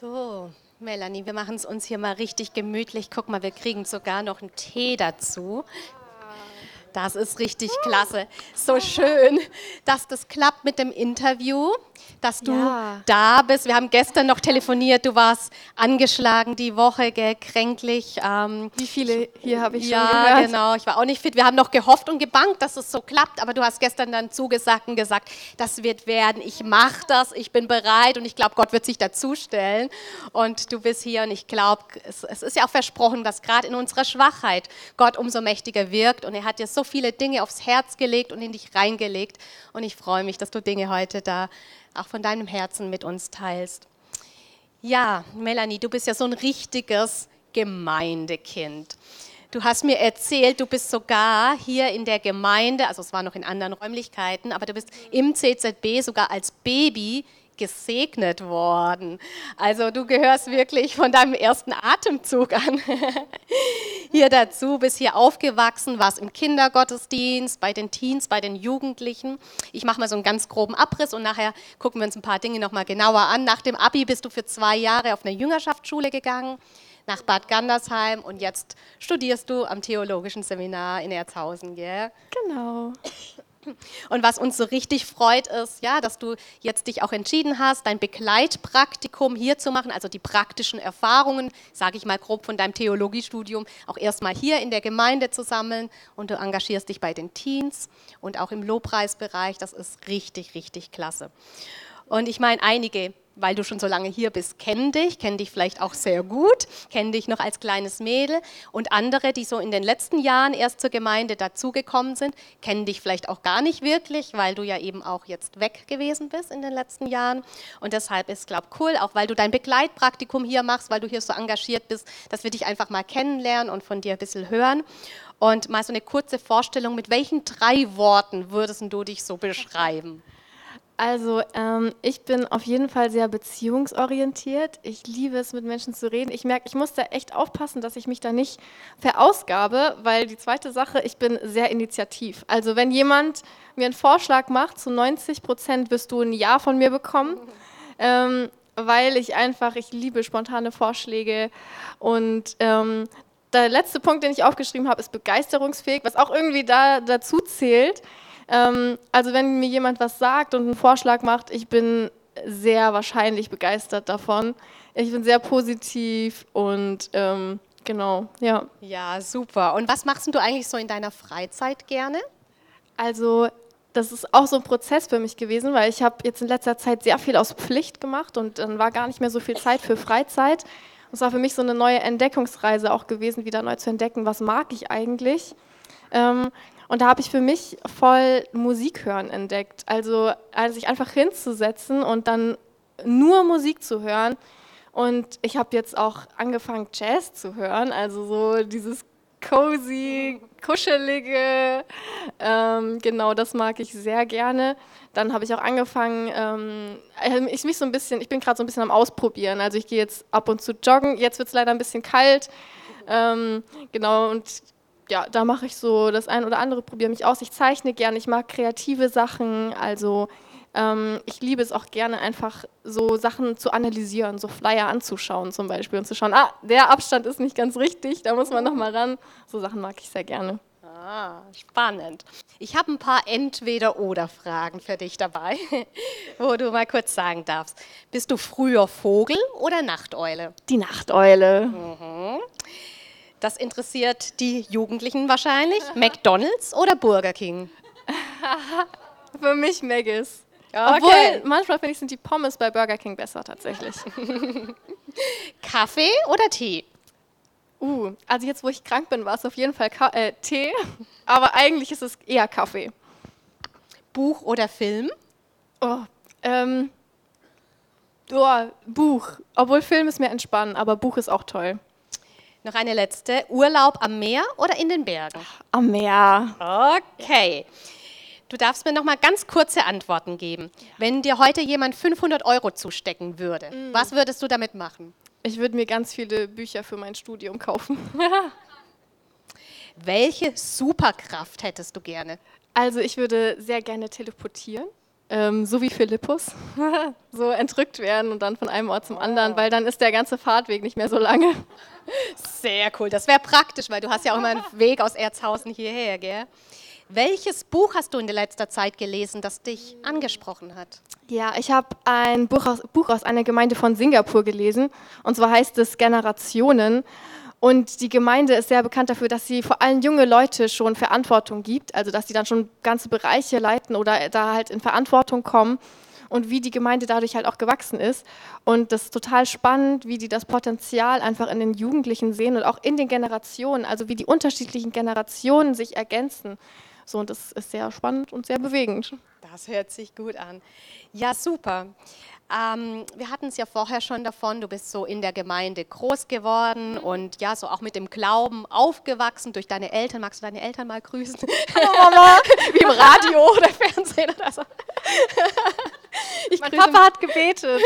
So, Melanie, wir machen es uns hier mal richtig gemütlich. Guck mal, wir kriegen sogar noch einen Tee dazu. Das ist richtig klasse. So schön, dass das klappt mit dem Interview dass du ja. da bist. Wir haben gestern noch telefoniert, du warst angeschlagen die Woche, gell, kränklich. Ähm, Wie viele hier habe ich ja, schon gehört? Ja, genau, ich war auch nicht fit. Wir haben noch gehofft und gebankt, dass es so klappt, aber du hast gestern dann zugesagt und gesagt, das wird werden, ich mache das, ich bin bereit und ich glaube, Gott wird sich dazustellen. Und du bist hier und ich glaube, es, es ist ja auch versprochen, dass gerade in unserer Schwachheit Gott umso mächtiger wirkt und er hat dir so viele Dinge aufs Herz gelegt und in dich reingelegt und ich freue mich, dass du Dinge heute da auch von deinem Herzen mit uns teilst. Ja, Melanie, du bist ja so ein richtiges Gemeindekind. Du hast mir erzählt, du bist sogar hier in der Gemeinde, also es war noch in anderen Räumlichkeiten, aber du bist im CZB sogar als Baby gesegnet worden. Also du gehörst wirklich von deinem ersten Atemzug an hier dazu, bist hier aufgewachsen, warst im Kindergottesdienst, bei den Teens, bei den Jugendlichen. Ich mache mal so einen ganz groben Abriss und nachher gucken wir uns ein paar Dinge nochmal genauer an. Nach dem Abi bist du für zwei Jahre auf eine Jüngerschaftsschule gegangen nach Bad Gandersheim und jetzt studierst du am Theologischen Seminar in Erzhausen, gell? Genau. Und was uns so richtig freut, ist, ja, dass du jetzt dich auch entschieden hast, dein Begleitpraktikum hier zu machen, also die praktischen Erfahrungen, sage ich mal grob von deinem Theologiestudium, auch erstmal hier in der Gemeinde zu sammeln. Und du engagierst dich bei den Teens und auch im Lobpreisbereich. Das ist richtig, richtig klasse. Und ich meine, einige weil du schon so lange hier bist, kennen dich, kennen dich vielleicht auch sehr gut, kennen dich noch als kleines Mädel. Und andere, die so in den letzten Jahren erst zur Gemeinde dazugekommen sind, kennen dich vielleicht auch gar nicht wirklich, weil du ja eben auch jetzt weg gewesen bist in den letzten Jahren. Und deshalb ist, glaube ich, cool, auch weil du dein Begleitpraktikum hier machst, weil du hier so engagiert bist, dass wir dich einfach mal kennenlernen und von dir ein bisschen hören. Und mal so eine kurze Vorstellung, mit welchen drei Worten würdest du dich so beschreiben? Also ähm, ich bin auf jeden Fall sehr beziehungsorientiert. Ich liebe es, mit Menschen zu reden. Ich merke, ich muss da echt aufpassen, dass ich mich da nicht verausgabe, weil die zweite Sache, ich bin sehr initiativ. Also wenn jemand mir einen Vorschlag macht, zu 90 Prozent wirst du ein Ja von mir bekommen. Ähm, weil ich einfach, ich liebe spontane Vorschläge und ähm, der letzte Punkt, den ich aufgeschrieben habe, ist begeisterungsfähig, was auch irgendwie da dazu zählt. Ähm, also wenn mir jemand was sagt und einen Vorschlag macht, ich bin sehr wahrscheinlich begeistert davon. Ich bin sehr positiv und ähm, genau, ja. Ja, super. Und was machst du eigentlich so in deiner Freizeit gerne? Also das ist auch so ein Prozess für mich gewesen, weil ich habe jetzt in letzter Zeit sehr viel aus Pflicht gemacht und dann war gar nicht mehr so viel Zeit für Freizeit. Es war für mich so eine neue Entdeckungsreise auch gewesen, wieder neu zu entdecken, was mag ich eigentlich. Ähm, und da habe ich für mich voll Musik hören entdeckt. Also, also sich einfach hinzusetzen und dann nur Musik zu hören. Und ich habe jetzt auch angefangen, Jazz zu hören, also so dieses cozy, kuschelige. Ähm, genau, das mag ich sehr gerne. Dann habe ich auch angefangen, ähm, ich mich so ein bisschen, ich bin gerade so ein bisschen am Ausprobieren. Also ich gehe jetzt ab und zu joggen. Jetzt wird es leider ein bisschen kalt. Ähm, genau, und ja, da mache ich so das ein oder andere, probiere mich aus. Ich zeichne gerne, ich mag kreative Sachen, also ähm, ich liebe es auch gerne einfach so Sachen zu analysieren, so Flyer anzuschauen zum Beispiel und zu schauen, ah, der Abstand ist nicht ganz richtig, da muss man nochmal ran. So Sachen mag ich sehr gerne. Ah, spannend. Ich habe ein paar Entweder-Oder-Fragen für dich dabei, wo du mal kurz sagen darfst. Bist du früher Vogel oder Nachteule? Die Nachteule. Mhm. Das interessiert die Jugendlichen wahrscheinlich. McDonald's oder Burger King? Für mich Maggis. Okay. Obwohl, manchmal finde ich, sind die Pommes bei Burger King besser tatsächlich. Kaffee oder Tee? Uh, also jetzt, wo ich krank bin, war es auf jeden Fall Ka äh, Tee, aber eigentlich ist es eher Kaffee. Buch oder Film? Oh, ähm, oh, Buch. Obwohl Film ist mir entspannen, aber Buch ist auch toll. Noch eine letzte. Urlaub am Meer oder in den Bergen? Am Meer. Okay. Du darfst mir noch mal ganz kurze Antworten geben. Wenn dir heute jemand 500 Euro zustecken würde, mm. was würdest du damit machen? Ich würde mir ganz viele Bücher für mein Studium kaufen. Welche Superkraft hättest du gerne? Also ich würde sehr gerne teleportieren. Ähm, so wie Philippus, so entrückt werden und dann von einem Ort zum anderen, weil dann ist der ganze Fahrtweg nicht mehr so lange. Sehr cool, das wäre praktisch, weil du hast ja auch immer einen Weg aus Erzhausen hierher, gell? Welches Buch hast du in der letzter Zeit gelesen, das dich angesprochen hat? Ja, ich habe ein Buch aus, Buch aus einer Gemeinde von Singapur gelesen. Und zwar heißt es Generationen. Und die Gemeinde ist sehr bekannt dafür, dass sie vor allem junge Leute schon Verantwortung gibt, also dass sie dann schon ganze Bereiche leiten oder da halt in Verantwortung kommen und wie die Gemeinde dadurch halt auch gewachsen ist. Und das ist total spannend, wie die das Potenzial einfach in den Jugendlichen sehen und auch in den Generationen, also wie die unterschiedlichen Generationen sich ergänzen. So, und das ist sehr spannend und sehr bewegend. Das hört sich gut an. Ja, super. Ähm, wir hatten es ja vorher schon davon, du bist so in der Gemeinde groß geworden und ja, so auch mit dem Glauben aufgewachsen durch deine Eltern. Magst du deine Eltern mal grüßen? Hallo Mama! Wie im Radio oder Fernsehen oder so. Ich mein Papa hat gebetet.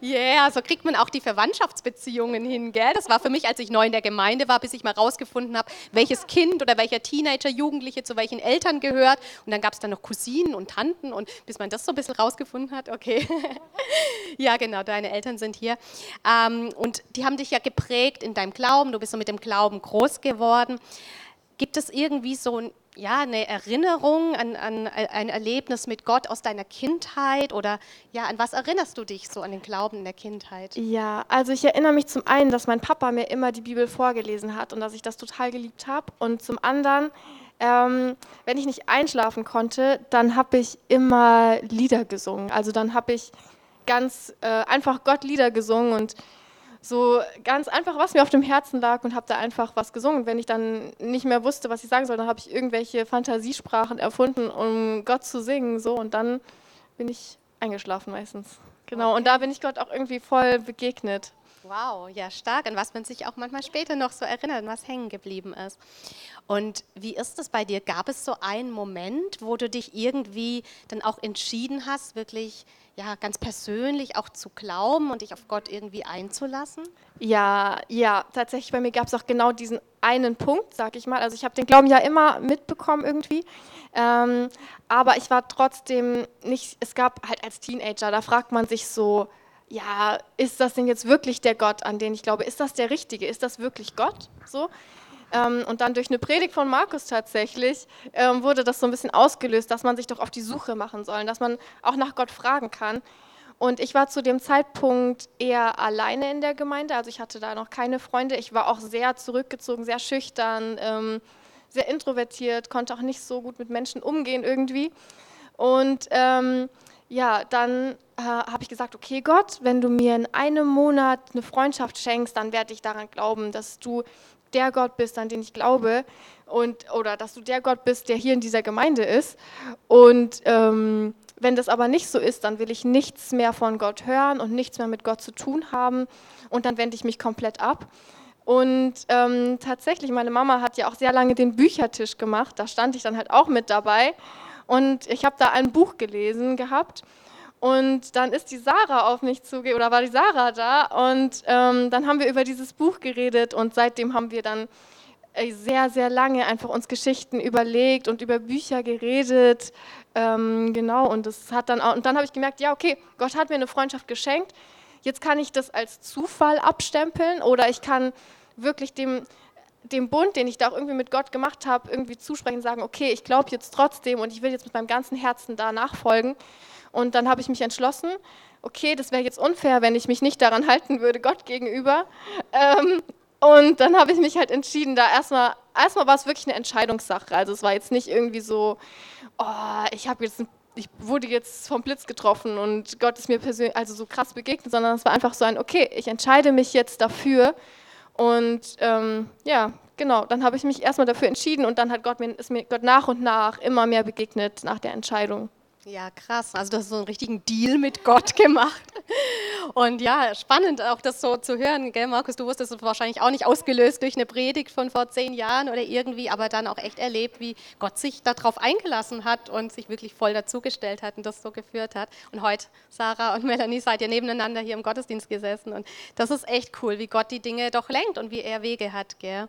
Ja, yeah, so kriegt man auch die Verwandtschaftsbeziehungen hin, gell? Das war für mich, als ich neu in der Gemeinde war, bis ich mal rausgefunden habe, welches Kind oder welcher Teenager, Jugendliche zu welchen Eltern gehört. Und dann gab es dann noch Cousinen und Tanten und bis man das so ein bisschen rausgefunden hat, okay. ja, genau, deine Eltern sind hier. Ähm, und die haben dich ja geprägt in deinem Glauben, du bist so mit dem Glauben groß geworden. Gibt es irgendwie so ein ja, eine Erinnerung an, an, ein Erlebnis mit Gott aus deiner Kindheit oder ja, an was erinnerst du dich so an den Glauben in der Kindheit? Ja, also ich erinnere mich zum einen, dass mein Papa mir immer die Bibel vorgelesen hat und dass ich das total geliebt habe und zum anderen, ähm, wenn ich nicht einschlafen konnte, dann habe ich immer Lieder gesungen. Also dann habe ich ganz äh, einfach Gott Lieder gesungen und so ganz einfach, was mir auf dem Herzen lag und habe da einfach was gesungen. Wenn ich dann nicht mehr wusste, was ich sagen soll, dann habe ich irgendwelche Fantasiesprachen erfunden, um Gott zu singen. So und dann bin ich eingeschlafen meistens. Genau. Okay. Und da bin ich Gott auch irgendwie voll begegnet. Wow, ja stark, an was man sich auch manchmal später noch so erinnert, was hängen geblieben ist. Und wie ist es bei dir? Gab es so einen Moment, wo du dich irgendwie dann auch entschieden hast, wirklich ja, ganz persönlich auch zu glauben und dich auf Gott irgendwie einzulassen? Ja, ja, tatsächlich bei mir gab es auch genau diesen einen Punkt, sag ich mal. Also ich habe den Glauben ja immer mitbekommen irgendwie, ähm, aber ich war trotzdem nicht, es gab halt als Teenager, da fragt man sich so, ja, ist das denn jetzt wirklich der Gott, an den ich glaube? Ist das der Richtige? Ist das wirklich Gott? So. Ähm, und dann durch eine Predigt von Markus tatsächlich ähm, wurde das so ein bisschen ausgelöst, dass man sich doch auf die Suche machen soll, dass man auch nach Gott fragen kann. Und ich war zu dem Zeitpunkt eher alleine in der Gemeinde, also ich hatte da noch keine Freunde. Ich war auch sehr zurückgezogen, sehr schüchtern, ähm, sehr introvertiert, konnte auch nicht so gut mit Menschen umgehen irgendwie. Und ähm, ja, dann äh, habe ich gesagt, okay Gott, wenn du mir in einem Monat eine Freundschaft schenkst, dann werde ich daran glauben, dass du der Gott bist, an den ich glaube, und, oder dass du der Gott bist, der hier in dieser Gemeinde ist. Und ähm, wenn das aber nicht so ist, dann will ich nichts mehr von Gott hören und nichts mehr mit Gott zu tun haben. Und dann wende ich mich komplett ab. Und ähm, tatsächlich, meine Mama hat ja auch sehr lange den Büchertisch gemacht. Da stand ich dann halt auch mit dabei. Und ich habe da ein Buch gelesen gehabt. Und dann ist die Sarah auf mich zugegangen, oder war die Sarah da? Und ähm, dann haben wir über dieses Buch geredet und seitdem haben wir dann äh, sehr, sehr lange einfach uns Geschichten überlegt und über Bücher geredet. Ähm, genau, und das hat dann auch, und dann habe ich gemerkt, ja, okay, Gott hat mir eine Freundschaft geschenkt. Jetzt kann ich das als Zufall abstempeln oder ich kann wirklich dem, dem Bund, den ich da auch irgendwie mit Gott gemacht habe, irgendwie zusprechen, sagen, okay, ich glaube jetzt trotzdem und ich will jetzt mit meinem ganzen Herzen da nachfolgen. Und dann habe ich mich entschlossen, okay, das wäre jetzt unfair, wenn ich mich nicht daran halten würde, Gott gegenüber. Ähm, und dann habe ich mich halt entschieden, da erstmal, erstmal war es wirklich eine Entscheidungssache. Also es war jetzt nicht irgendwie so, oh, ich habe jetzt, ich wurde jetzt vom Blitz getroffen und Gott ist mir persönlich, also so krass begegnet, sondern es war einfach so ein, okay, ich entscheide mich jetzt dafür. Und ähm, ja, genau, dann habe ich mich erstmal dafür entschieden und dann hat Gott mir, ist mir Gott nach und nach immer mehr begegnet nach der Entscheidung. Ja, krass. Also du hast so einen richtigen Deal mit Gott gemacht. Und ja, spannend auch das so zu hören, gell, Markus? Du wusstest es wahrscheinlich auch nicht ausgelöst durch eine Predigt von vor zehn Jahren oder irgendwie, aber dann auch echt erlebt, wie Gott sich darauf eingelassen hat und sich wirklich voll dazugestellt hat und das so geführt hat. Und heute, Sarah und Melanie, seid ihr nebeneinander hier im Gottesdienst gesessen und das ist echt cool, wie Gott die Dinge doch lenkt und wie er Wege hat, gell?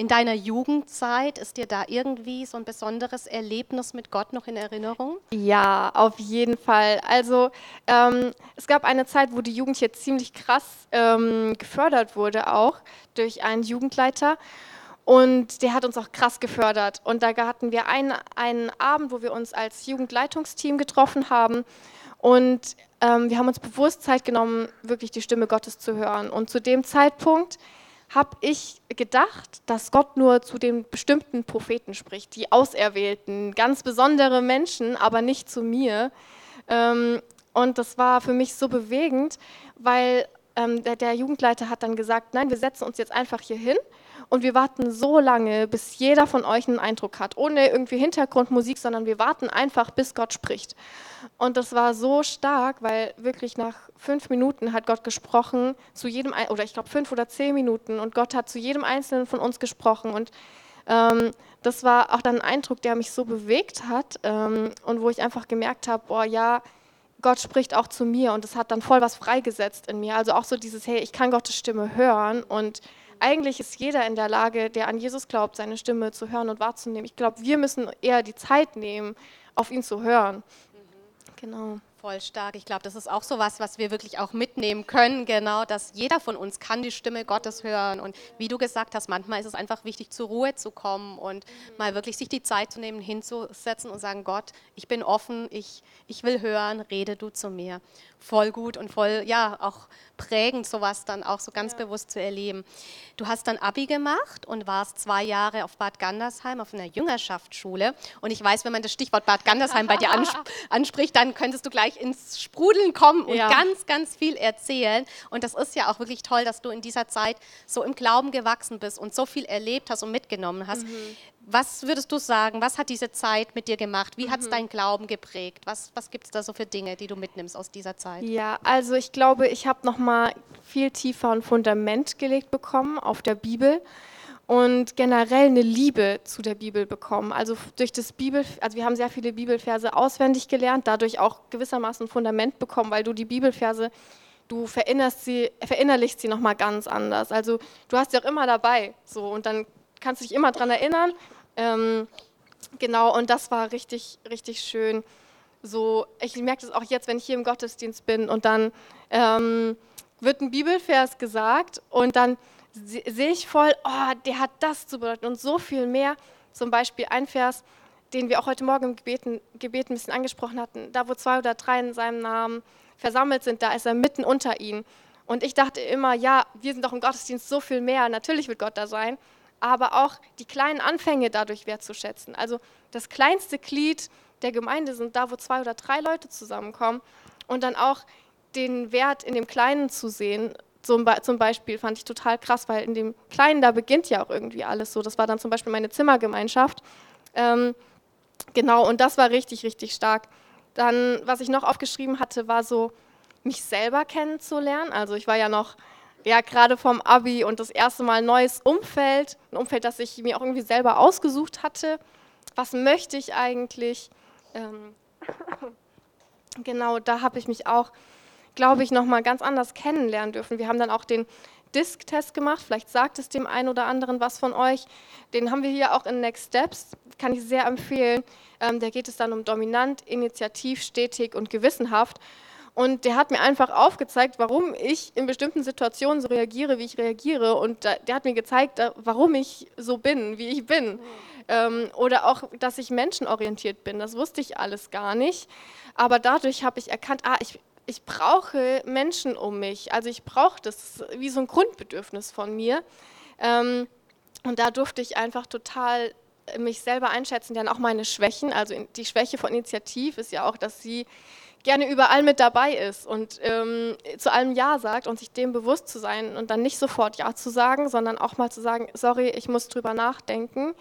In deiner Jugendzeit ist dir da irgendwie so ein besonderes Erlebnis mit Gott noch in Erinnerung? Ja, auf jeden Fall. Also ähm, es gab eine Zeit, wo die Jugend hier ziemlich krass ähm, gefördert wurde, auch durch einen Jugendleiter. Und der hat uns auch krass gefördert. Und da hatten wir einen, einen Abend, wo wir uns als Jugendleitungsteam getroffen haben. Und ähm, wir haben uns bewusst Zeit genommen, wirklich die Stimme Gottes zu hören. Und zu dem Zeitpunkt habe ich gedacht, dass Gott nur zu den bestimmten Propheten spricht, die Auserwählten, ganz besondere Menschen, aber nicht zu mir. Ähm, und das war für mich so bewegend, weil ähm, der, der Jugendleiter hat dann gesagt, nein, wir setzen uns jetzt einfach hier hin und wir warten so lange, bis jeder von euch einen Eindruck hat, ohne irgendwie Hintergrundmusik, sondern wir warten einfach, bis Gott spricht. Und das war so stark, weil wirklich nach fünf Minuten hat Gott gesprochen zu jedem, oder ich glaube fünf oder zehn Minuten, und Gott hat zu jedem Einzelnen von uns gesprochen. Und ähm, das war auch dann ein Eindruck, der mich so bewegt hat ähm, und wo ich einfach gemerkt habe, boah, ja, Gott spricht auch zu mir und das hat dann voll was freigesetzt in mir. Also auch so dieses, hey, ich kann Gottes Stimme hören und eigentlich ist jeder in der Lage, der an Jesus glaubt, seine Stimme zu hören und wahrzunehmen. Ich glaube, wir müssen eher die Zeit nehmen, auf ihn zu hören. Mhm. Genau. Voll stark. Ich glaube, das ist auch so was, was wir wirklich auch mitnehmen können, genau, dass jeder von uns kann die Stimme Gottes hören. Und wie du gesagt hast, manchmal ist es einfach wichtig, zur Ruhe zu kommen und mhm. mal wirklich sich die Zeit zu nehmen, hinzusetzen und sagen, Gott, ich bin offen, ich, ich will hören, rede du zu mir. Voll gut und voll, ja, auch prägend, sowas dann auch so ganz ja. bewusst zu erleben. Du hast dann Abi gemacht und warst zwei Jahre auf Bad Gandersheim auf einer Jüngerschaftsschule. Und ich weiß, wenn man das Stichwort Bad Gandersheim bei dir anspricht, dann könntest du gleich ins Sprudeln kommen und ja. ganz, ganz viel erzählen. Und das ist ja auch wirklich toll, dass du in dieser Zeit so im Glauben gewachsen bist und so viel erlebt hast und mitgenommen hast. Mhm. Was würdest du sagen, was hat diese Zeit mit dir gemacht? Wie mhm. hat es deinen Glauben geprägt? Was, was gibt es da so für Dinge, die du mitnimmst aus dieser Zeit? Ja, also ich glaube, ich habe nochmal viel tiefer ein Fundament gelegt bekommen auf der Bibel und generell eine Liebe zu der Bibel bekommen. Also durch das Bibel, also wir haben sehr viele Bibelverse auswendig gelernt, dadurch auch gewissermaßen ein Fundament bekommen, weil du die Bibelverse du verinnerst sie, verinnerlichst sie nochmal ganz anders. Also du hast sie auch immer dabei, so und dann kannst du dich immer daran erinnern. Ähm, genau, und das war richtig, richtig schön. So, ich merke das auch jetzt, wenn ich hier im Gottesdienst bin und dann ähm, wird ein Bibelvers gesagt und dann sehe ich voll, oh, der hat das zu bedeuten und so viel mehr. Zum Beispiel ein Vers, den wir auch heute Morgen im Gebet, Gebet ein bisschen angesprochen hatten. Da, wo zwei oder drei in seinem Namen versammelt sind, da ist er mitten unter ihnen. Und ich dachte immer, ja, wir sind doch im Gottesdienst so viel mehr, natürlich wird Gott da sein aber auch die kleinen Anfänge dadurch wertzuschätzen. Also das kleinste Glied der Gemeinde sind da, wo zwei oder drei Leute zusammenkommen und dann auch den Wert in dem Kleinen zu sehen. Zum, Beispiel fand ich total krass, weil in dem Kleinen, da beginnt ja auch irgendwie alles so. Das war dann zum Beispiel meine Zimmergemeinschaft. Ähm, genau, und das war richtig, richtig stark. Dann, was ich noch aufgeschrieben hatte, war so, mich selber kennenzulernen. Also ich war ja noch ja, gerade vom Abi und das erste Mal neues Umfeld, ein Umfeld, das ich mir auch irgendwie selber ausgesucht hatte. Was möchte ich eigentlich? Ähm, genau, da habe ich mich auch, glaube ich, nochmal ganz anders kennenlernen dürfen. Wir haben dann auch den Disk-Test gemacht, vielleicht sagt es dem einen oder anderen was von euch. Den haben wir hier auch in Next Steps, kann ich sehr empfehlen. Ähm, da geht es dann um dominant, initiativ, stetig und gewissenhaft. Und der hat mir einfach aufgezeigt, warum ich in bestimmten Situationen so reagiere, wie ich reagiere. Und der hat mir gezeigt, warum ich so bin, wie ich bin. Ähm, oder auch, dass ich menschenorientiert bin. Das wusste ich alles gar nicht. Aber dadurch habe ich erkannt, ah, ich, ich brauche Menschen um mich. Also ich brauche das wie so ein Grundbedürfnis von mir. Ähm, und da durfte ich einfach total mich selber einschätzen, dann auch meine Schwächen. Also die Schwäche von Initiativ ist ja auch, dass sie gerne überall mit dabei ist und ähm, zu allem Ja sagt und sich dem bewusst zu sein und dann nicht sofort Ja zu sagen, sondern auch mal zu sagen, sorry, ich muss drüber nachdenken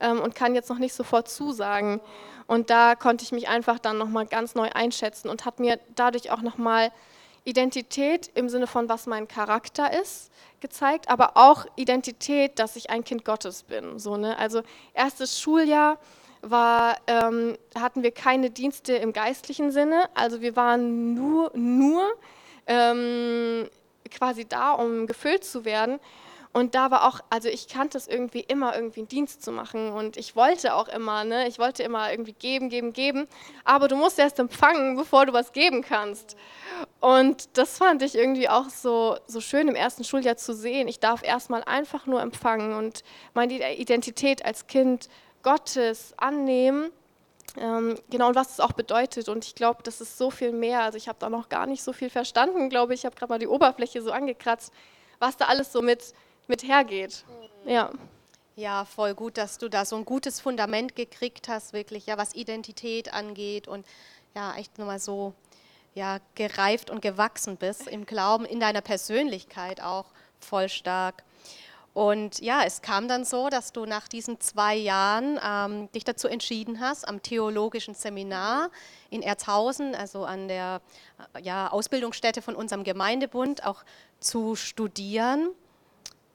ähm, und kann jetzt noch nicht sofort zusagen. Und da konnte ich mich einfach dann nochmal ganz neu einschätzen und hat mir dadurch auch nochmal Identität im Sinne von, was mein Charakter ist, gezeigt, aber auch Identität, dass ich ein Kind Gottes bin. So, ne? Also erstes Schuljahr, war, ähm, hatten wir keine Dienste im geistlichen Sinne. Also wir waren nur, nur ähm, quasi da, um gefüllt zu werden. Und da war auch, also ich kannte es irgendwie immer, irgendwie einen Dienst zu machen. Und ich wollte auch immer, ne? Ich wollte immer irgendwie geben, geben, geben. Aber du musst erst empfangen, bevor du was geben kannst. Und das fand ich irgendwie auch so, so schön im ersten Schuljahr zu sehen. Ich darf erstmal einfach nur empfangen und meine Identität als Kind Gottes annehmen. Ähm, genau, und was es auch bedeutet. Und ich glaube, das ist so viel mehr. Also ich habe da noch gar nicht so viel verstanden, glaube ich. Ich habe gerade mal die Oberfläche so angekratzt, was da alles so mit mit hergeht. Ja. Ja, voll gut, dass du da so ein gutes Fundament gekriegt hast, wirklich, ja, was Identität angeht und ja, echt nochmal so ja, gereift und gewachsen bist im Glauben, in deiner Persönlichkeit auch voll stark. Und ja, es kam dann so, dass du nach diesen zwei Jahren ähm, dich dazu entschieden hast, am theologischen Seminar in Erzhausen, also an der ja, Ausbildungsstätte von unserem Gemeindebund, auch zu studieren.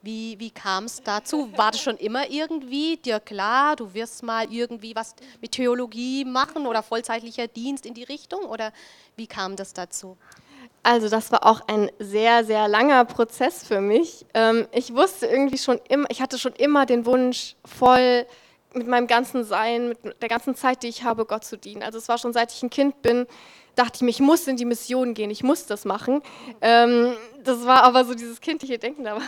Wie, wie kam es dazu? War das schon immer irgendwie dir klar, du wirst mal irgendwie was mit Theologie machen oder vollzeitlicher Dienst in die Richtung? Oder wie kam das dazu? Also das war auch ein sehr, sehr langer Prozess für mich. Ähm, ich wusste irgendwie schon immer, ich hatte schon immer den Wunsch, voll mit meinem ganzen Sein, mit der ganzen Zeit, die ich habe, Gott zu dienen. Also es war schon seit ich ein Kind bin, dachte ich mir, ich muss in die Mission gehen, ich muss das machen. Ähm, das war aber so dieses kindliche Denken, da,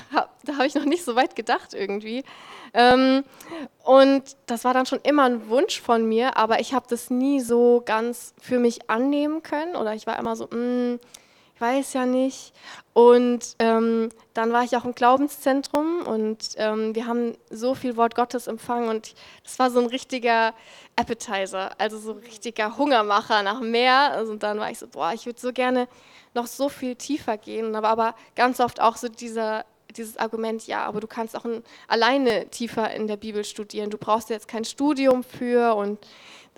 da habe ich noch nicht so weit gedacht irgendwie. Ähm, und das war dann schon immer ein Wunsch von mir, aber ich habe das nie so ganz für mich annehmen können oder ich war immer so, mh, mm, weiß ja nicht. Und ähm, dann war ich auch im Glaubenszentrum und ähm, wir haben so viel Wort Gottes empfangen und das war so ein richtiger Appetizer, also so ein richtiger Hungermacher nach mehr. Also dann war ich so, boah, ich würde so gerne noch so viel tiefer gehen, aber, aber ganz oft auch so dieser, dieses Argument, ja, aber du kannst auch ein, alleine tiefer in der Bibel studieren. Du brauchst jetzt kein Studium für und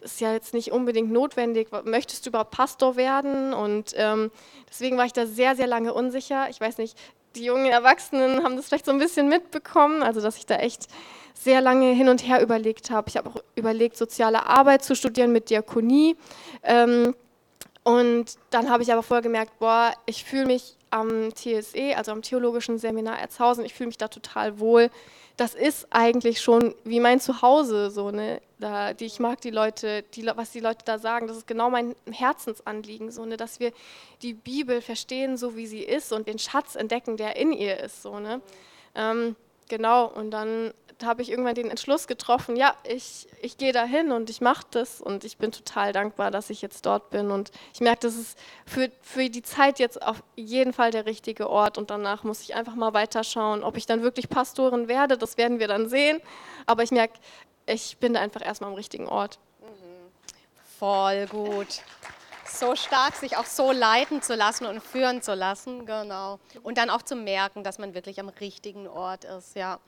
ist ja jetzt nicht unbedingt notwendig. Möchtest du überhaupt Pastor werden? Und ähm, deswegen war ich da sehr, sehr lange unsicher. Ich weiß nicht, die jungen Erwachsenen haben das vielleicht so ein bisschen mitbekommen, also dass ich da echt sehr lange hin und her überlegt habe. Ich habe auch überlegt, soziale Arbeit zu studieren mit Diakonie. Ähm, und dann habe ich aber vorher gemerkt, boah, ich fühle mich am TSE, also am Theologischen Seminar Erzhausen, ich fühle mich da total wohl. Das ist eigentlich schon wie mein Zuhause, so, ne? Da, die, ich mag die Leute, die, was die Leute da sagen, das ist genau mein Herzensanliegen, so, ne? dass wir die Bibel verstehen, so wie sie ist und den Schatz entdecken, der in ihr ist. So, ne? Ähm, genau, und dann habe ich irgendwann den Entschluss getroffen, ja, ich, ich gehe dahin und ich mache das und ich bin total dankbar, dass ich jetzt dort bin. Und ich merke, das ist für, für die Zeit jetzt auf jeden Fall der richtige Ort. Und danach muss ich einfach mal weiterschauen, ob ich dann wirklich Pastorin werde, das werden wir dann sehen, aber ich merke, ich bin da einfach erstmal am richtigen Ort. Mhm. Voll gut so stark, sich auch so leiten zu lassen und führen zu lassen, genau. Und dann auch zu merken, dass man wirklich am richtigen Ort ist, ja,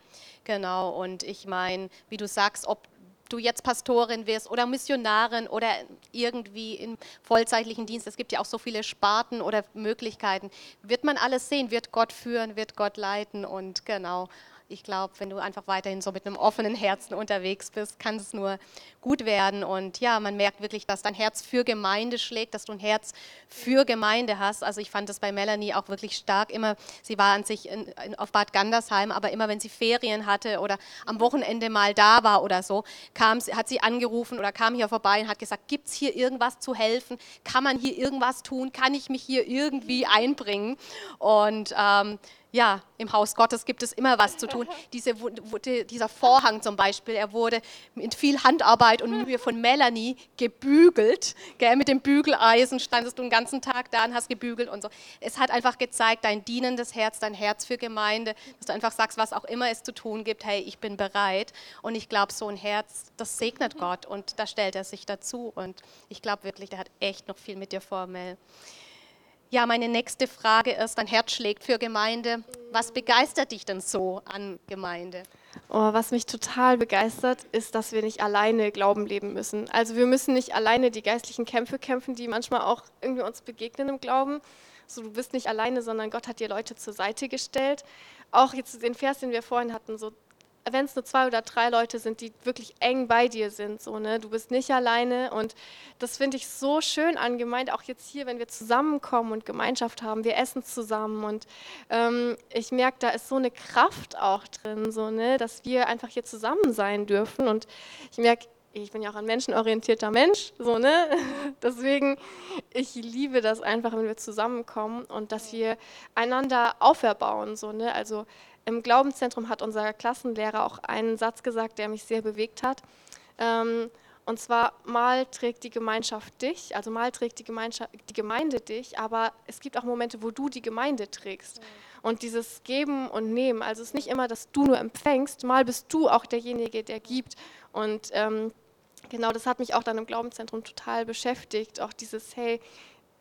genau. Und ich meine, wie du sagst, ob du jetzt Pastorin wirst oder Missionarin oder irgendwie im vollzeitlichen Dienst, es gibt ja auch so viele Sparten oder Möglichkeiten, wird man alles sehen, wird Gott führen, wird Gott leiten und genau ich glaube, wenn du einfach weiterhin so mit einem offenen Herzen unterwegs bist, kann es nur gut werden. Und ja, man merkt wirklich, dass dein Herz für Gemeinde schlägt, dass du ein Herz für Gemeinde hast. Also ich fand das bei Melanie auch wirklich stark. Immer, sie war an sich in, in, auf Bad Gandersheim, aber immer wenn sie Ferien hatte oder am Wochenende mal da war oder so, kam, hat sie angerufen oder kam hier vorbei und hat gesagt, gibt es hier irgendwas zu helfen? Kann man hier irgendwas tun? Kann ich mich hier irgendwie einbringen? Und ähm, ja, im Haus Gottes gibt es immer was zu tun. Diese, dieser Vorhang zum Beispiel, er wurde mit viel Handarbeit und Mühe von Melanie gebügelt. Gell? Mit dem Bügeleisen standest du den ganzen Tag da und hast gebügelt und so. Es hat einfach gezeigt, dein dienendes Herz, dein Herz für Gemeinde, dass du einfach sagst, was auch immer es zu tun gibt, hey, ich bin bereit. Und ich glaube, so ein Herz, das segnet Gott und da stellt er sich dazu. Und ich glaube wirklich, der hat echt noch viel mit dir vor, Mel. Ja, meine nächste Frage ist, dein Herz schlägt für Gemeinde. Was begeistert dich denn so an Gemeinde? Oh, was mich total begeistert, ist, dass wir nicht alleine Glauben leben müssen. Also wir müssen nicht alleine die geistlichen Kämpfe kämpfen, die manchmal auch irgendwie uns begegnen im Glauben. So, du bist nicht alleine, sondern Gott hat dir Leute zur Seite gestellt. Auch jetzt den Vers, den wir vorhin hatten, so wenn es nur zwei oder drei Leute sind, die wirklich eng bei dir sind, so, ne? Du bist nicht alleine und das finde ich so schön an Gemeinde, auch jetzt hier, wenn wir zusammenkommen und Gemeinschaft haben, wir essen zusammen und ähm, ich merke, da ist so eine Kraft auch drin, so, ne? Dass wir einfach hier zusammen sein dürfen und ich merke, ich bin ja auch ein menschenorientierter Mensch, so, ne? Deswegen, ich liebe das einfach, wenn wir zusammenkommen und dass wir einander auferbauen, so, ne? Also im Glaubenszentrum hat unser Klassenlehrer auch einen Satz gesagt, der mich sehr bewegt hat. Ähm, und zwar, mal trägt die Gemeinschaft dich, also mal trägt die, Gemeinschaft, die Gemeinde dich, aber es gibt auch Momente, wo du die Gemeinde trägst. Und dieses Geben und Nehmen, also es ist nicht immer, dass du nur empfängst, mal bist du auch derjenige, der gibt. Und ähm, genau das hat mich auch dann im Glaubenszentrum total beschäftigt. Auch dieses, hey,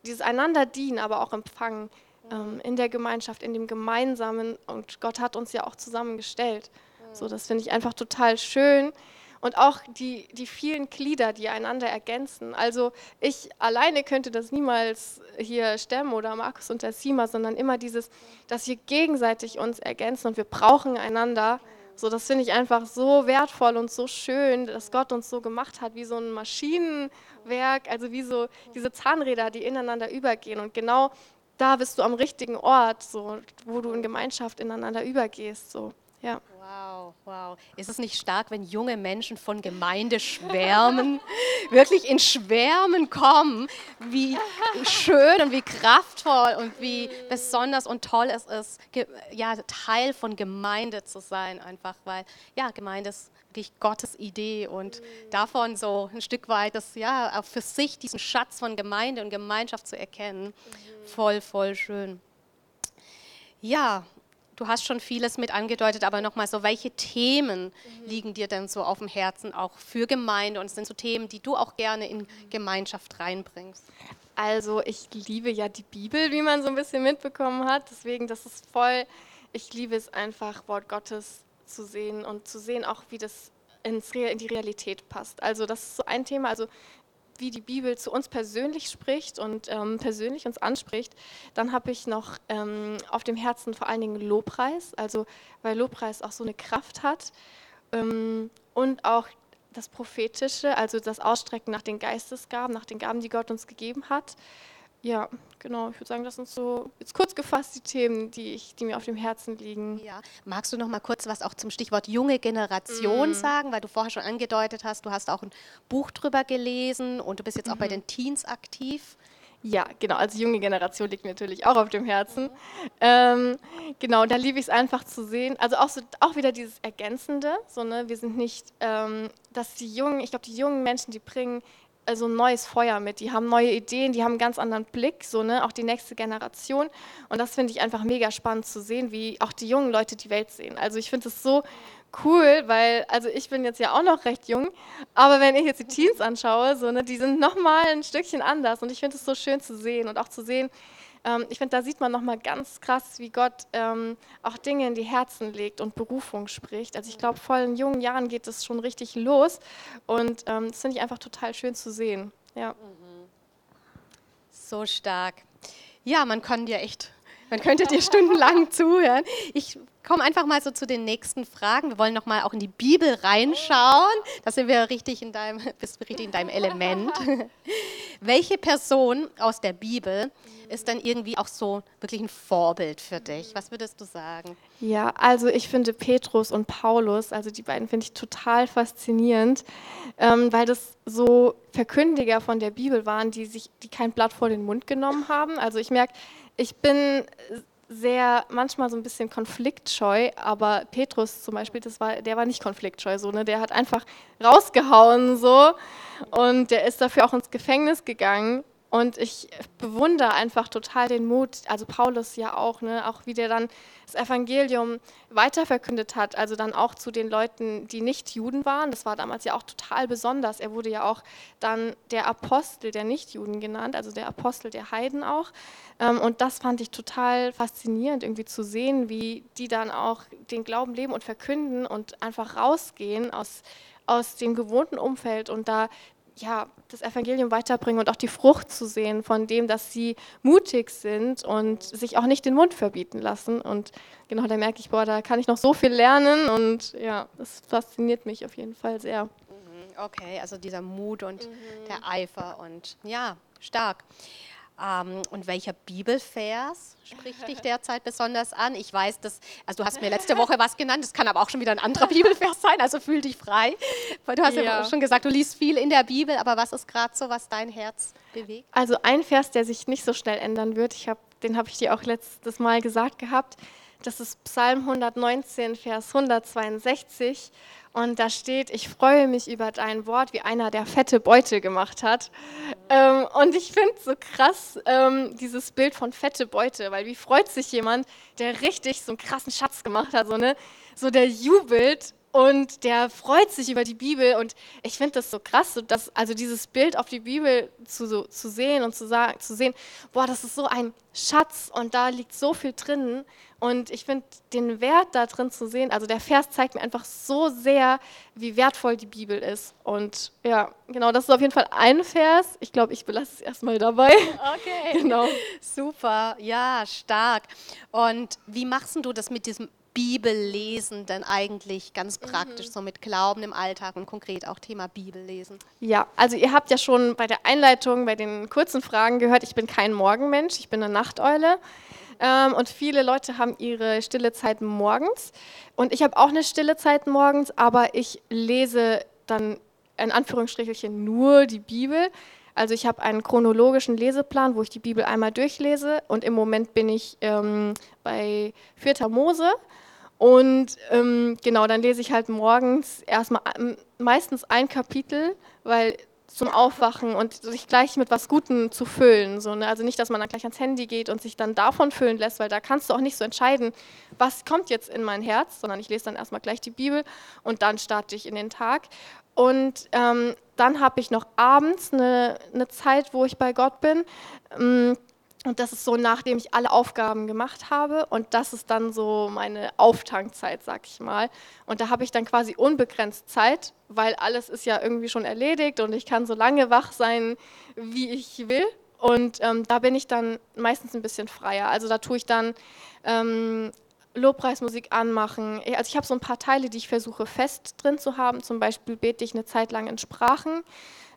dieses einander dienen, aber auch empfangen ähm, in der Gemeinschaft, in dem Gemeinsamen. Und Gott hat uns ja auch zusammengestellt. So, das finde ich einfach total schön. Und auch die, die vielen Glieder, die einander ergänzen. Also ich alleine könnte das niemals hier stemmen oder Markus und der Sima, sondern immer dieses, dass wir gegenseitig uns ergänzen und wir brauchen einander. So, das finde ich einfach so wertvoll und so schön, dass Gott uns so gemacht hat, wie so ein Maschinenwerk, also wie so diese Zahnräder, die ineinander übergehen. Und genau da bist du am richtigen Ort, so, wo du in Gemeinschaft ineinander übergehst. So. Ja. Wow, wow. Ist es nicht stark, wenn junge Menschen von Gemeinde schwärmen, wirklich in Schwärmen kommen, wie schön und wie kraftvoll und wie besonders und toll es ist, ja, Teil von Gemeinde zu sein, einfach weil, ja, Gemeinde ist wirklich Gottes Idee und davon so ein Stück weit das, ja, auch für sich diesen Schatz von Gemeinde und Gemeinschaft zu erkennen, voll, voll schön. Ja, Du hast schon vieles mit angedeutet, aber nochmal so, welche Themen liegen dir denn so auf dem Herzen auch für Gemeinde und sind so Themen, die du auch gerne in Gemeinschaft reinbringst? Also ich liebe ja die Bibel, wie man so ein bisschen mitbekommen hat. Deswegen, das ist voll, ich liebe es einfach, Wort Gottes zu sehen und zu sehen auch, wie das ins, in die Realität passt. Also das ist so ein Thema. Also wie die Bibel zu uns persönlich spricht und ähm, persönlich uns anspricht, dann habe ich noch ähm, auf dem Herzen vor allen Dingen Lobpreis, also weil Lobpreis auch so eine Kraft hat ähm, und auch das Prophetische, also das Ausstrecken nach den Geistesgaben, nach den Gaben, die Gott uns gegeben hat. Ja, genau. Ich würde sagen, das sind so jetzt kurz gefasst die Themen, die, ich, die mir auf dem Herzen liegen. Ja. Magst du noch mal kurz was auch zum Stichwort junge Generation mm. sagen, weil du vorher schon angedeutet hast, du hast auch ein Buch drüber gelesen und du bist jetzt mhm. auch bei mhm. den Teens aktiv. Ja, genau. Also junge Generation liegt mir natürlich auch auf dem Herzen. Ähm, genau, da liebe ich es einfach zu sehen. Also auch, so, auch wieder dieses Ergänzende. So, ne? Wir sind nicht, ähm, dass die jungen, ich glaube, die jungen Menschen, die bringen also ein neues Feuer mit. Die haben neue Ideen, die haben einen ganz anderen Blick, so ne, auch die nächste Generation. Und das finde ich einfach mega spannend zu sehen, wie auch die jungen Leute die Welt sehen. Also ich finde es so cool, weil also ich bin jetzt ja auch noch recht jung, aber wenn ich jetzt die Teens anschaue, so ne, die sind noch mal ein Stückchen anders. Und ich finde es so schön zu sehen und auch zu sehen, ähm, ich finde, da sieht man nochmal ganz krass, wie Gott ähm, auch Dinge in die Herzen legt und Berufung spricht. Also ich glaube, voll in jungen Jahren geht es schon richtig los und ähm, das finde ich einfach total schön zu sehen. Ja. So stark. Ja, man kann dir echt, man könnte dir stundenlang zuhören. Ich komme einfach mal so zu den nächsten Fragen. Wir wollen noch mal auch in die Bibel reinschauen. Da sind wir richtig in deinem, bist richtig in deinem Element. Welche Person aus der Bibel ist dann irgendwie auch so wirklich ein Vorbild für dich? Was würdest du sagen? Ja, also ich finde Petrus und Paulus, also die beiden finde ich total faszinierend, ähm, weil das so Verkündiger von der Bibel waren, die sich, die kein Blatt vor den Mund genommen haben. Also ich merke, ich bin sehr manchmal so ein bisschen konfliktscheu, aber Petrus zum Beispiel, das war, der war nicht konfliktscheu, so, ne? der hat einfach rausgehauen so und der ist dafür auch ins Gefängnis gegangen und ich bewundere einfach total den Mut, also Paulus ja auch, ne, auch wie der dann das Evangelium weiterverkündet hat, also dann auch zu den Leuten, die nicht Juden waren. Das war damals ja auch total besonders. Er wurde ja auch dann der Apostel der Nichtjuden genannt, also der Apostel der Heiden auch. Ähm, und das fand ich total faszinierend, irgendwie zu sehen, wie die dann auch den Glauben leben und verkünden und einfach rausgehen aus, aus dem gewohnten Umfeld und da ja, das Evangelium weiterbringen und auch die Frucht zu sehen von dem, dass sie mutig sind und sich auch nicht den Mund verbieten lassen. Und genau, da merke ich, boah, da kann ich noch so viel lernen und ja, das fasziniert mich auf jeden Fall sehr. Mhm, okay, also dieser Mut und mhm. der Eifer und ja, stark. Ähm, und welcher Bibelvers spricht dich derzeit besonders an? Ich weiß, dass, also du hast mir letzte Woche was genannt, das kann aber auch schon wieder ein anderer Bibelvers sein, also fühl dich frei. Weil du hast ja, ja schon gesagt, du liest viel in der Bibel, aber was ist gerade so, was dein Herz bewegt? Also ein Vers, der sich nicht so schnell ändern wird, ich hab, den habe ich dir auch letztes Mal gesagt gehabt, das ist Psalm 119, Vers 162. Und da steht, ich freue mich über dein Wort, wie einer, der fette Beute gemacht hat. Ähm, und ich finde so krass ähm, dieses Bild von fette Beute, weil wie freut sich jemand, der richtig so einen krassen Schatz gemacht hat, so, ne? so der jubelt und der freut sich über die Bibel und ich finde das so krass, so dass, also dieses Bild auf die Bibel zu, so, zu sehen und zu, sagen, zu sehen, boah, das ist so ein Schatz und da liegt so viel drin und ich finde den Wert da drin zu sehen, also der Vers zeigt mir einfach so sehr, wie wertvoll die Bibel ist und ja, genau, das ist auf jeden Fall ein Vers. Ich glaube, ich belasse es erstmal dabei. Okay, genau. super, ja, stark. Und wie machst du das mit diesem Bibellesen denn eigentlich ganz praktisch, mhm. so mit Glauben im Alltag und konkret auch Thema Bibellesen? Ja, also ihr habt ja schon bei der Einleitung, bei den kurzen Fragen gehört, ich bin kein Morgenmensch, ich bin eine Nachteule. Ähm, und viele Leute haben ihre stille Zeit morgens. Und ich habe auch eine stille Zeit morgens, aber ich lese dann in Anführungsstrichelchen nur die Bibel. Also ich habe einen chronologischen Leseplan, wo ich die Bibel einmal durchlese und im Moment bin ich ähm, bei 4. Mose und ähm, genau, dann lese ich halt morgens erstmal ähm, meistens ein Kapitel, weil zum Aufwachen und sich gleich mit was Gutem zu füllen. So, ne? Also nicht, dass man dann gleich ans Handy geht und sich dann davon füllen lässt, weil da kannst du auch nicht so entscheiden, was kommt jetzt in mein Herz, sondern ich lese dann erstmal gleich die Bibel und dann starte ich in den Tag. Und ähm, dann habe ich noch abends eine, eine Zeit, wo ich bei Gott bin. Ähm, und das ist so, nachdem ich alle Aufgaben gemacht habe. Und das ist dann so meine Auftankzeit, sag ich mal. Und da habe ich dann quasi unbegrenzt Zeit, weil alles ist ja irgendwie schon erledigt und ich kann so lange wach sein, wie ich will. Und ähm, da bin ich dann meistens ein bisschen freier. Also da tue ich dann ähm, Lobpreismusik anmachen. Also ich habe so ein paar Teile, die ich versuche fest drin zu haben. Zum Beispiel bete ich eine Zeit lang in Sprachen.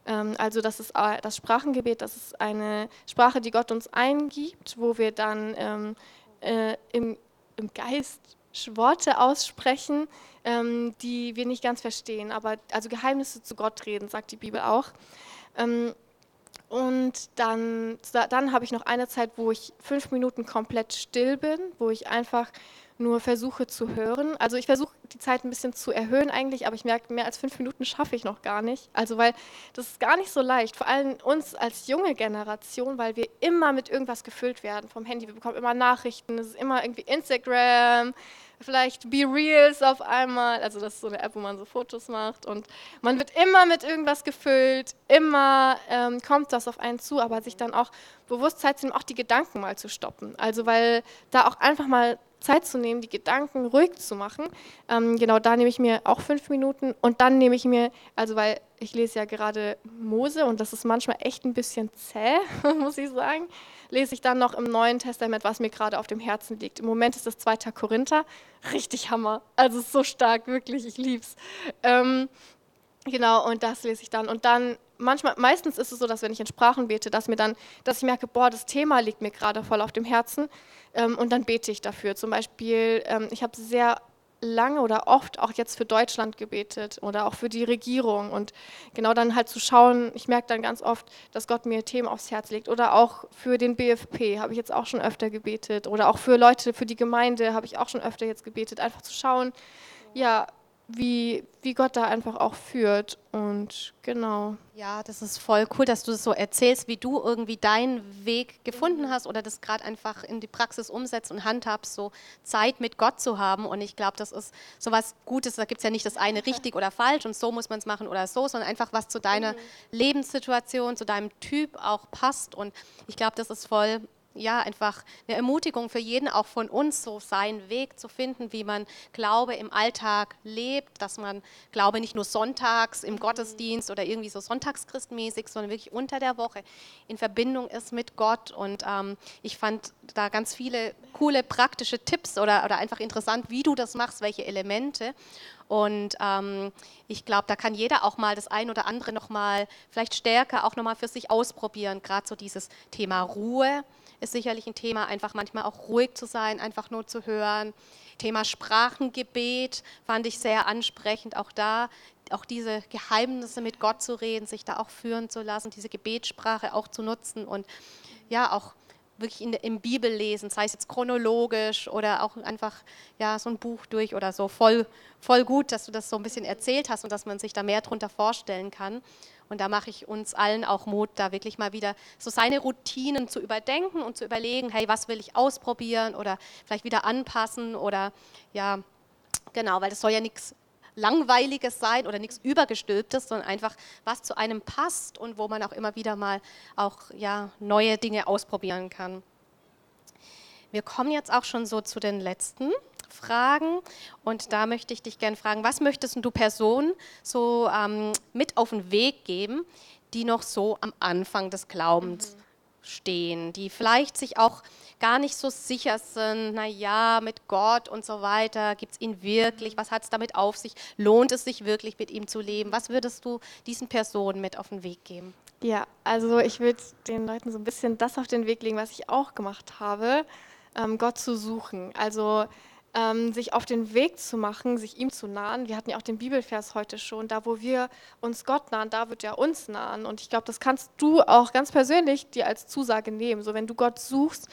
Ähm, also das ist äh, das Sprachengebet, das ist eine Sprache, die Gott uns eingibt, wo wir dann ähm, äh, im, im Geist Worte aussprechen, ähm, die wir nicht ganz verstehen, aber also Geheimnisse zu Gott reden, sagt die Bibel auch. Ähm, und dann, dann habe ich noch eine Zeit, wo ich fünf Minuten komplett still bin, wo ich einfach nur versuche zu hören. Also ich versuche die Zeit ein bisschen zu erhöhen eigentlich, aber ich merke, mehr als fünf Minuten schaffe ich noch gar nicht. Also weil das ist gar nicht so leicht, vor allem uns als junge Generation, weil wir immer mit irgendwas gefüllt werden vom Handy. Wir bekommen immer Nachrichten, es ist immer irgendwie Instagram, vielleicht Be Reals auf einmal. Also das ist so eine App, wo man so Fotos macht und man wird immer mit irgendwas gefüllt, immer ähm, kommt das auf einen zu, aber sich dann auch bewusst Zeit zu nehmen, auch die Gedanken mal zu stoppen. Also weil da auch einfach mal Zeit zu nehmen, die Gedanken ruhig zu machen. Ähm, genau, da nehme ich mir auch fünf Minuten und dann nehme ich mir, also weil ich lese ja gerade Mose und das ist manchmal echt ein bisschen zäh, muss ich sagen, lese ich dann noch im Neuen Testament, was mir gerade auf dem Herzen liegt. Im Moment ist das 2. Korinther, richtig Hammer, also so stark, wirklich, ich lieb's. Ähm, genau, und das lese ich dann und dann manchmal, meistens ist es so, dass wenn ich in Sprachen bete, dass mir dann, dass ich merke, boah, das Thema liegt mir gerade voll auf dem Herzen. Ähm, und dann bete ich dafür. Zum Beispiel, ähm, ich habe sehr lange oder oft auch jetzt für Deutschland gebetet oder auch für die Regierung. Und genau dann halt zu schauen, ich merke dann ganz oft, dass Gott mir Themen aufs Herz legt. Oder auch für den BFP habe ich jetzt auch schon öfter gebetet. Oder auch für Leute, für die Gemeinde habe ich auch schon öfter jetzt gebetet, einfach zu schauen, ja, wie, wie Gott da einfach auch führt. Und genau. Ja, das ist voll cool, dass du das so erzählst, wie du irgendwie deinen Weg gefunden hast oder das gerade einfach in die Praxis umsetzt und handhabst, so Zeit mit Gott zu haben. Und ich glaube, das ist so was Gutes. Da gibt es ja nicht das eine richtig oder falsch und so muss man es machen oder so, sondern einfach was zu deiner mhm. Lebenssituation, zu deinem Typ auch passt. Und ich glaube, das ist voll ja, einfach eine Ermutigung für jeden, auch von uns, so seinen Weg zu finden, wie man Glaube im Alltag lebt, dass man Glaube nicht nur sonntags im Gottesdienst oder irgendwie so sonntagschristmäßig, sondern wirklich unter der Woche in Verbindung ist mit Gott. Und ähm, ich fand da ganz viele coole praktische Tipps oder, oder einfach interessant, wie du das machst, welche Elemente. Und ähm, ich glaube, da kann jeder auch mal das ein oder andere nochmal vielleicht stärker auch nochmal für sich ausprobieren. Gerade so dieses Thema Ruhe ist sicherlich ein Thema, einfach manchmal auch ruhig zu sein, einfach nur zu hören. Thema Sprachengebet fand ich sehr ansprechend, auch da auch diese Geheimnisse mit Gott zu reden, sich da auch führen zu lassen, diese Gebetssprache auch zu nutzen und ja auch wirklich in, im Bibel lesen, sei es jetzt chronologisch oder auch einfach ja, so ein Buch durch oder so. Voll, voll gut, dass du das so ein bisschen erzählt hast und dass man sich da mehr darunter vorstellen kann. Und da mache ich uns allen auch Mut, da wirklich mal wieder so seine Routinen zu überdenken und zu überlegen, hey, was will ich ausprobieren oder vielleicht wieder anpassen oder ja, genau, weil das soll ja nichts Langweiliges sein oder nichts Übergestülptes, sondern einfach was zu einem passt und wo man auch immer wieder mal auch ja, neue Dinge ausprobieren kann. Wir kommen jetzt auch schon so zu den letzten Fragen und da möchte ich dich gerne fragen, was möchtest du Personen so ähm, mit auf den Weg geben, die noch so am Anfang des Glaubens mhm. stehen, die vielleicht sich auch gar nicht so sicher sind, naja, mit Gott und so weiter, gibt es ihn wirklich, was hat es damit auf sich, lohnt es sich wirklich mit ihm zu leben? Was würdest du diesen Personen mit auf den Weg geben? Ja, also ich würde den Leuten so ein bisschen das auf den Weg legen, was ich auch gemacht habe, ähm, Gott zu suchen. Also ähm, sich auf den Weg zu machen, sich ihm zu nahen. Wir hatten ja auch den Bibelvers heute schon, da wo wir uns Gott nahen, da wird er uns nahen. Und ich glaube, das kannst du auch ganz persönlich dir als Zusage nehmen. So wenn du Gott suchst,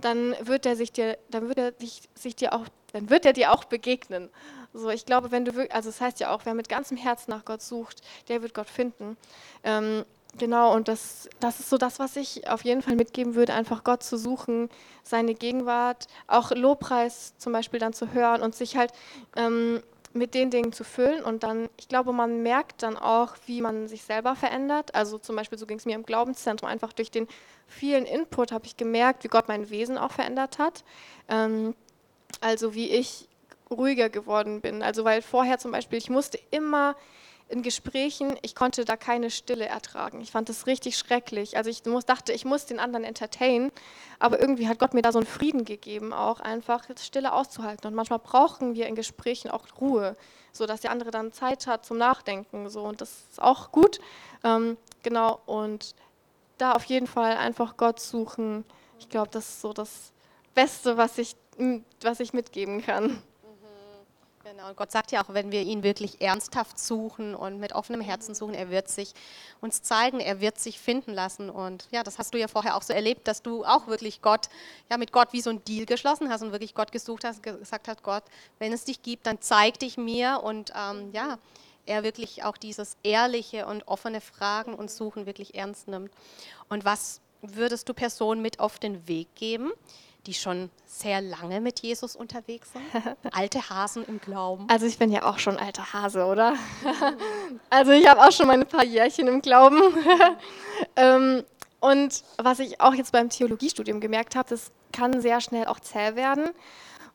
dann wird er sich dir, dann wird er sich, sich dir auch, dann wird er dir auch begegnen. So, ich glaube, wenn du also es das heißt ja auch, wer mit ganzem Herzen nach Gott sucht, der wird Gott finden. Ähm, genau, und das, das ist so das, was ich auf jeden Fall mitgeben würde, einfach Gott zu suchen, seine Gegenwart, auch Lobpreis zum Beispiel dann zu hören und sich halt ähm, mit den Dingen zu füllen und dann, ich glaube, man merkt dann auch, wie man sich selber verändert. Also zum Beispiel, so ging es mir im Glaubenszentrum, einfach durch den vielen Input habe ich gemerkt, wie Gott mein Wesen auch verändert hat. Ähm, also wie ich ruhiger geworden bin. Also weil vorher zum Beispiel, ich musste immer in Gesprächen, ich konnte da keine Stille ertragen. Ich fand das richtig schrecklich. Also ich muss, dachte, ich muss den anderen entertainen, aber irgendwie hat Gott mir da so einen Frieden gegeben, auch einfach Stille auszuhalten. Und manchmal brauchen wir in Gesprächen auch Ruhe, so dass der andere dann Zeit hat zum Nachdenken. So und das ist auch gut. Ähm, genau und da auf jeden Fall einfach Gott suchen. Ich glaube, das ist so das Beste, was ich, was ich mitgeben kann. Genau, Gott sagt ja auch, wenn wir ihn wirklich ernsthaft suchen und mit offenem Herzen suchen, er wird sich uns zeigen, er wird sich finden lassen. Und ja, das hast du ja vorher auch so erlebt, dass du auch wirklich Gott, ja, mit Gott wie so ein Deal geschlossen hast und wirklich Gott gesucht hast, gesagt hat, Gott, wenn es dich gibt, dann zeig dich mir und ähm, ja, er wirklich auch dieses ehrliche und offene Fragen und Suchen wirklich ernst nimmt. Und was würdest du Personen mit auf den Weg geben? Die schon sehr lange mit Jesus unterwegs sind? Alte Hasen im Glauben? Also ich bin ja auch schon alter Hase, oder? also ich habe auch schon meine paar Jährchen im Glauben. ähm, und was ich auch jetzt beim Theologiestudium gemerkt habe, das kann sehr schnell auch zäh werden.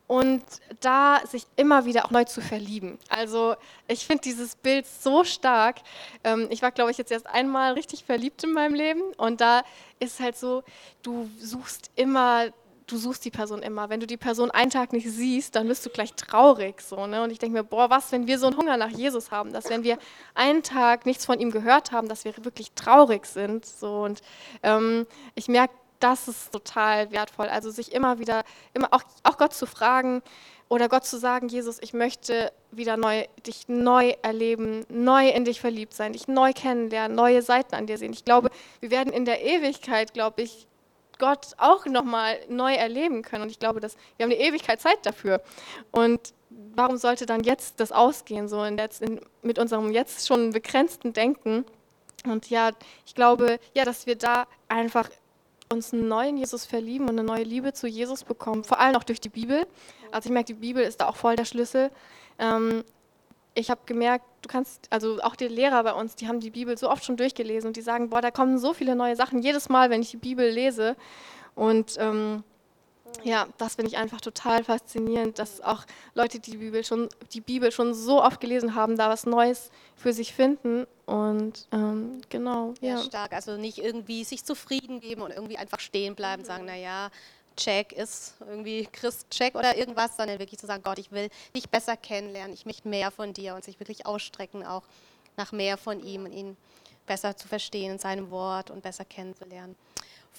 Und da sich immer wieder auch neu zu verlieben. Also ich finde dieses Bild so stark. Ähm, ich war, glaube ich, jetzt erst einmal richtig verliebt in meinem Leben. Und da ist halt so, du suchst immer du suchst die Person immer. Wenn du die Person einen Tag nicht siehst, dann bist du gleich traurig. So, ne? Und ich denke mir, boah, was, wenn wir so einen Hunger nach Jesus haben, dass wenn wir einen Tag nichts von ihm gehört haben, dass wir wirklich traurig sind. So. Und ähm, ich merke, das ist total wertvoll. Also sich immer wieder, immer auch, auch Gott zu fragen oder Gott zu sagen, Jesus, ich möchte wieder neu, dich neu erleben, neu in dich verliebt sein, dich neu kennenlernen, neue Seiten an dir sehen. Ich glaube, wir werden in der Ewigkeit, glaube ich, Gott auch nochmal neu erleben können. Und ich glaube, dass wir haben eine Ewigkeit Zeit dafür. Und warum sollte dann jetzt das ausgehen, so in in, mit unserem jetzt schon begrenzten Denken? Und ja, ich glaube, ja, dass wir da einfach uns einen neuen Jesus verlieben und eine neue Liebe zu Jesus bekommen, vor allem auch durch die Bibel. Also ich merke, die Bibel ist da auch voll der Schlüssel. Ähm, ich habe gemerkt, du kannst, also auch die Lehrer bei uns, die haben die Bibel so oft schon durchgelesen und die sagen, boah, da kommen so viele neue Sachen jedes Mal, wenn ich die Bibel lese. Und ähm, ja, das finde ich einfach total faszinierend, dass auch Leute, die die Bibel schon, die Bibel schon so oft gelesen haben, da was Neues für sich finden. Und ähm, genau, ja. stark. Also nicht irgendwie sich zufrieden geben und irgendwie einfach stehen bleiben, mhm. sagen, naja, Check ist irgendwie Christ-Check oder irgendwas, sondern wirklich zu sagen, Gott, ich will dich besser kennenlernen, ich möchte mehr von dir und sich wirklich ausstrecken auch nach mehr von ihm und ihn besser zu verstehen in seinem Wort und besser kennenzulernen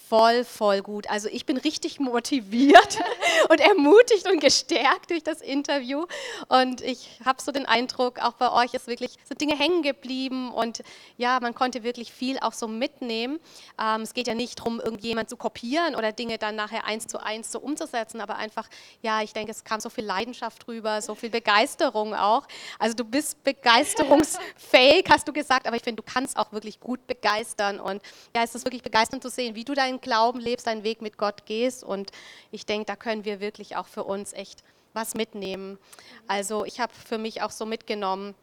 voll, voll gut. Also ich bin richtig motiviert und ermutigt und gestärkt durch das Interview. Und ich habe so den Eindruck, auch bei euch ist wirklich so Dinge hängen geblieben und ja, man konnte wirklich viel auch so mitnehmen. Ähm, es geht ja nicht darum, irgendjemand zu kopieren oder Dinge dann nachher eins zu eins so umzusetzen, aber einfach, ja, ich denke, es kam so viel Leidenschaft rüber, so viel Begeisterung auch. Also du bist begeisterungsfähig, hast du gesagt, aber ich finde, du kannst auch wirklich gut begeistern und ja, es ist wirklich begeisternd zu sehen, wie du deinen Glauben lebst, deinen Weg mit Gott gehst. Und ich denke, da können wir wirklich auch für uns echt was mitnehmen. Also ich habe für mich auch so mitgenommen,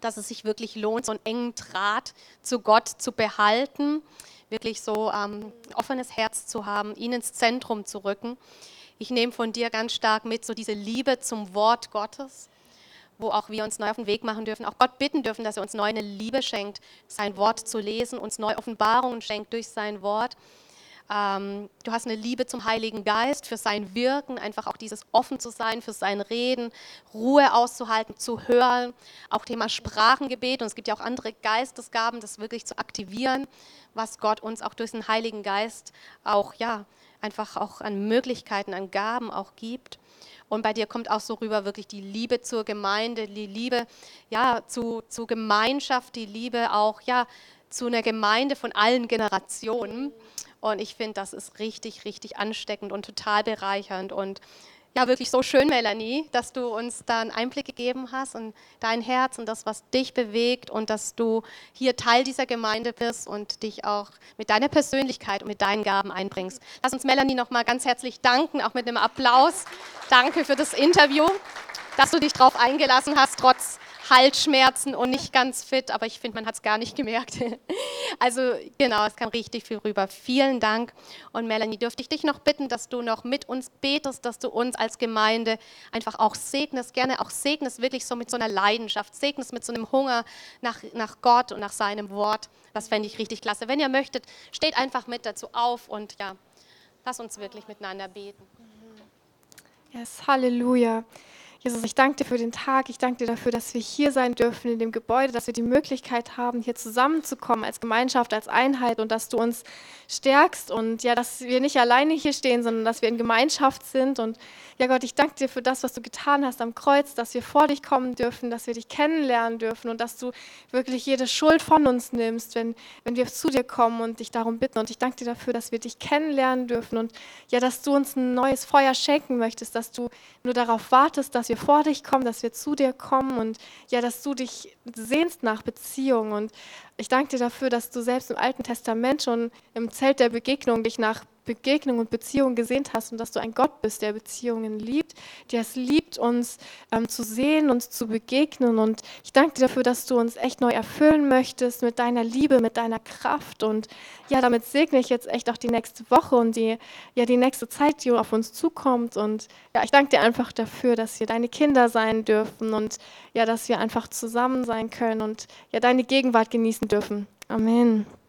dass es sich wirklich lohnt, so einen engen Draht zu Gott zu behalten, wirklich so ähm, offenes Herz zu haben, ihn ins Zentrum zu rücken. Ich nehme von dir ganz stark mit so diese Liebe zum Wort Gottes, wo auch wir uns neu auf den Weg machen dürfen, auch Gott bitten dürfen, dass er uns neu eine Liebe schenkt, sein Wort zu lesen, uns neu Offenbarungen schenkt durch sein Wort ähm, du hast eine Liebe zum Heiligen Geist, für sein Wirken, einfach auch dieses offen zu sein, für sein Reden, Ruhe auszuhalten, zu hören. Auch Thema Sprachengebet. Und es gibt ja auch andere Geistesgaben, das wirklich zu aktivieren, was Gott uns auch durch den Heiligen Geist auch, ja, einfach auch an Möglichkeiten, an Gaben auch gibt. Und bei dir kommt auch so rüber wirklich die Liebe zur Gemeinde, die Liebe ja, zu, zu Gemeinschaft, die Liebe auch ja, zu einer Gemeinde von allen Generationen. Und ich finde, das ist richtig, richtig ansteckend und total bereichernd. Und ja, wirklich so schön, Melanie, dass du uns da einen Einblick gegeben hast und dein Herz und das, was dich bewegt und dass du hier Teil dieser Gemeinde bist und dich auch mit deiner Persönlichkeit und mit deinen Gaben einbringst. Lass uns Melanie nochmal ganz herzlich danken, auch mit einem Applaus. Danke für das Interview, dass du dich darauf eingelassen hast, trotz Halsschmerzen und nicht ganz fit, aber ich finde, man hat es gar nicht gemerkt. Also genau, es kam richtig viel rüber. Vielen Dank. Und Melanie, dürfte ich dich noch bitten, dass du noch mit uns betest, dass du uns als Gemeinde einfach auch segnest, gerne auch segnest, wirklich so mit so einer Leidenschaft, segnest mit so einem Hunger nach, nach Gott und nach seinem Wort. Das fände ich richtig klasse. Wenn ihr möchtet, steht einfach mit dazu auf und ja, lass uns wirklich miteinander beten. Yes, Halleluja. Jesus, ich danke dir für den Tag. Ich danke dir dafür, dass wir hier sein dürfen in dem Gebäude, dass wir die Möglichkeit haben, hier zusammenzukommen als Gemeinschaft, als Einheit und dass du uns stärkst und ja, dass wir nicht alleine hier stehen, sondern dass wir in Gemeinschaft sind. Und ja, Gott, ich danke dir für das, was du getan hast am Kreuz, dass wir vor dich kommen dürfen, dass wir dich kennenlernen dürfen und dass du wirklich jede Schuld von uns nimmst, wenn, wenn wir zu dir kommen und dich darum bitten. Und ich danke dir dafür, dass wir dich kennenlernen dürfen und ja, dass du uns ein neues Feuer schenken möchtest, dass du nur darauf wartest, dass wir wir vor dich kommen, dass wir zu dir kommen und ja, dass du dich sehnst nach Beziehung. Und ich danke dir dafür, dass du selbst im Alten Testament schon im Zelt der Begegnung dich nach Begegnung und Beziehung gesehnt hast und dass du ein Gott bist, der Beziehungen liebt, der es liebt, uns ähm, zu sehen, uns zu begegnen. Und ich danke dir dafür, dass du uns echt neu erfüllen möchtest mit deiner Liebe, mit deiner Kraft. Und ja, damit segne ich jetzt echt auch die nächste Woche und die, ja, die nächste Zeit, die auf uns zukommt. Und ja, ich danke dir einfach dafür, dass wir deine Kinder sein dürfen und ja, dass wir einfach zusammen sein können und ja, deine Gegenwart genießen dürfen. Amen.